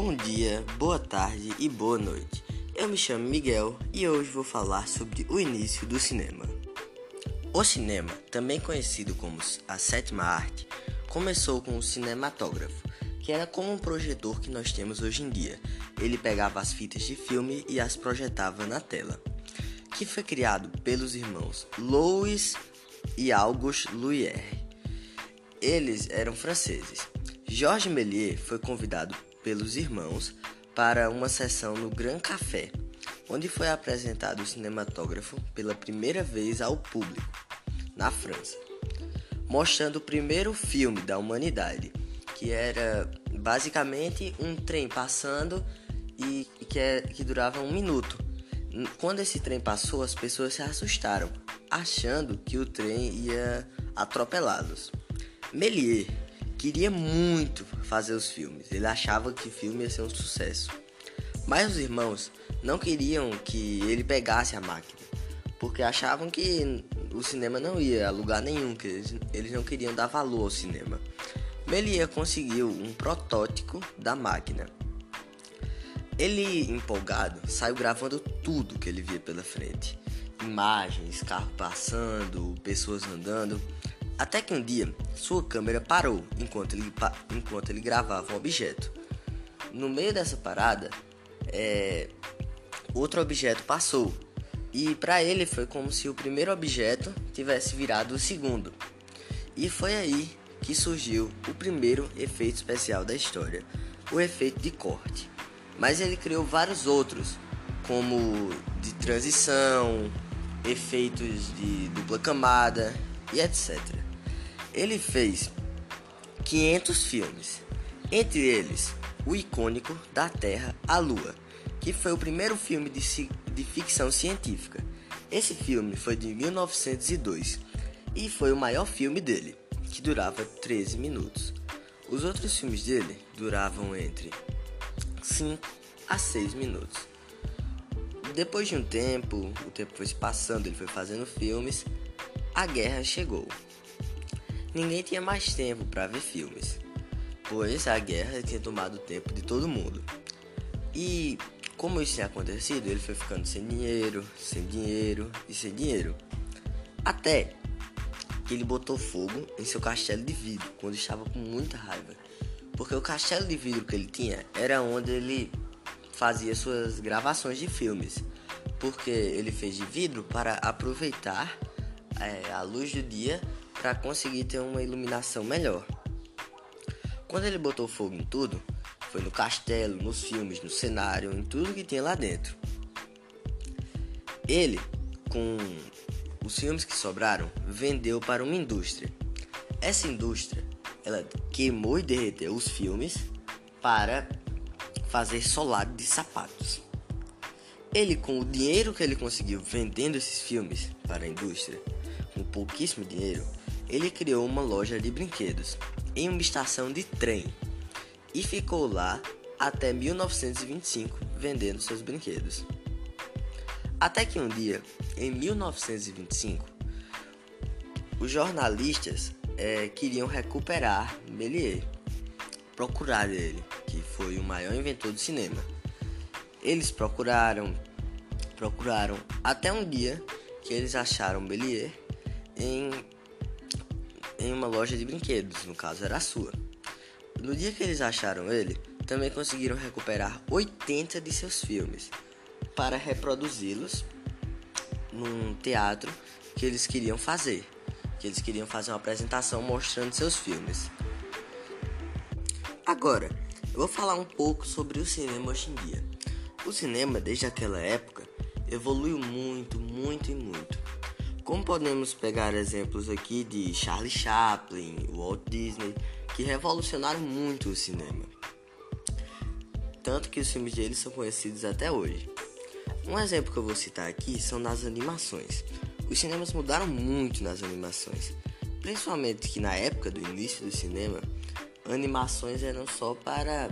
Bom dia, boa tarde e boa noite. Eu me chamo Miguel e hoje vou falar sobre o início do cinema. O cinema, também conhecido como a sétima arte, começou com o cinematógrafo, que era como um projetor que nós temos hoje em dia. Ele pegava as fitas de filme e as projetava na tela, que foi criado pelos irmãos Louis e Auguste Lumière. Eles eram franceses. Georges Méliès foi convidado pelos irmãos para uma sessão no Grand Café, onde foi apresentado o cinematógrafo pela primeira vez ao público, na França, mostrando o primeiro filme da humanidade, que era basicamente um trem passando e que, é, que durava um minuto. Quando esse trem passou, as pessoas se assustaram, achando que o trem ia atropelá-los. Méliès queria muito fazer os filmes, ele achava que o filme ia ser um sucesso. Mas os irmãos não queriam que ele pegasse a máquina, porque achavam que o cinema não ia a lugar nenhum, que eles, eles não queriam dar valor ao cinema. Méliès conseguiu um protótipo da máquina. Ele, empolgado, saiu gravando tudo que ele via pela frente: imagens, carro passando, pessoas andando. Até que um dia sua câmera parou enquanto ele, enquanto ele gravava um objeto. No meio dessa parada, é, outro objeto passou e para ele foi como se o primeiro objeto tivesse virado o segundo. E foi aí que surgiu o primeiro efeito especial da história, o efeito de corte. Mas ele criou vários outros, como de transição, efeitos de dupla camada e etc. Ele fez 500 filmes, entre eles o icônico Da Terra à Lua, que foi o primeiro filme de, de ficção científica. Esse filme foi de 1902 e foi o maior filme dele, que durava 13 minutos. Os outros filmes dele duravam entre 5 a 6 minutos. Depois de um tempo, o tempo foi se passando, ele foi fazendo filmes, a guerra chegou ninguém tinha mais tempo para ver filmes, pois a guerra tinha tomado o tempo de todo mundo. E como isso tinha acontecido, ele foi ficando sem dinheiro, sem dinheiro e sem dinheiro. Até que ele botou fogo em seu castelo de vidro quando estava com muita raiva. Porque o castelo de vidro que ele tinha era onde ele fazia suas gravações de filmes. Porque ele fez de vidro para aproveitar é, a luz do dia para conseguir ter uma iluminação melhor. Quando ele botou fogo em tudo, foi no castelo, nos filmes, no cenário, em tudo que tinha lá dentro. Ele, com os filmes que sobraram, vendeu para uma indústria. Essa indústria, ela queimou e derreteu os filmes para fazer solado de sapatos. Ele, com o dinheiro que ele conseguiu vendendo esses filmes para a indústria, com pouquíssimo dinheiro, ele criou uma loja de brinquedos em uma estação de trem e ficou lá até 1925 vendendo seus brinquedos. Até que um dia, em 1925, os jornalistas é, queriam recuperar Méliès, procurar ele, que foi o maior inventor do cinema. Eles procuraram, procuraram até um dia que eles acharam Méliès em em uma loja de brinquedos, no caso era a sua. No dia que eles acharam ele, também conseguiram recuperar 80 de seus filmes para reproduzi-los num teatro que eles queriam fazer, que eles queriam fazer uma apresentação mostrando seus filmes. Agora, eu vou falar um pouco sobre o cinema hoje em dia. O cinema, desde aquela época, evoluiu muito, muito e muito. Como podemos pegar exemplos aqui de Charlie Chaplin, Walt Disney, que revolucionaram muito o cinema. Tanto que os filmes deles são conhecidos até hoje. Um exemplo que eu vou citar aqui são nas animações. Os cinemas mudaram muito nas animações, principalmente que na época do início do cinema, animações eram só para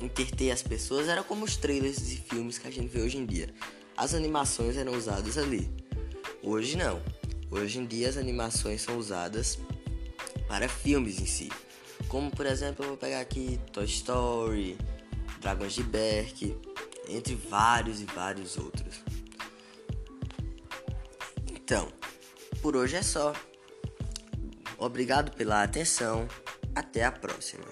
entreter as pessoas, era como os trailers de filmes que a gente vê hoje em dia. As animações eram usadas ali. Hoje não. Hoje em dia as animações são usadas para filmes em si. Como por exemplo, eu vou pegar aqui Toy Story, Dragões de Berk, entre vários e vários outros. Então, por hoje é só. Obrigado pela atenção. Até a próxima.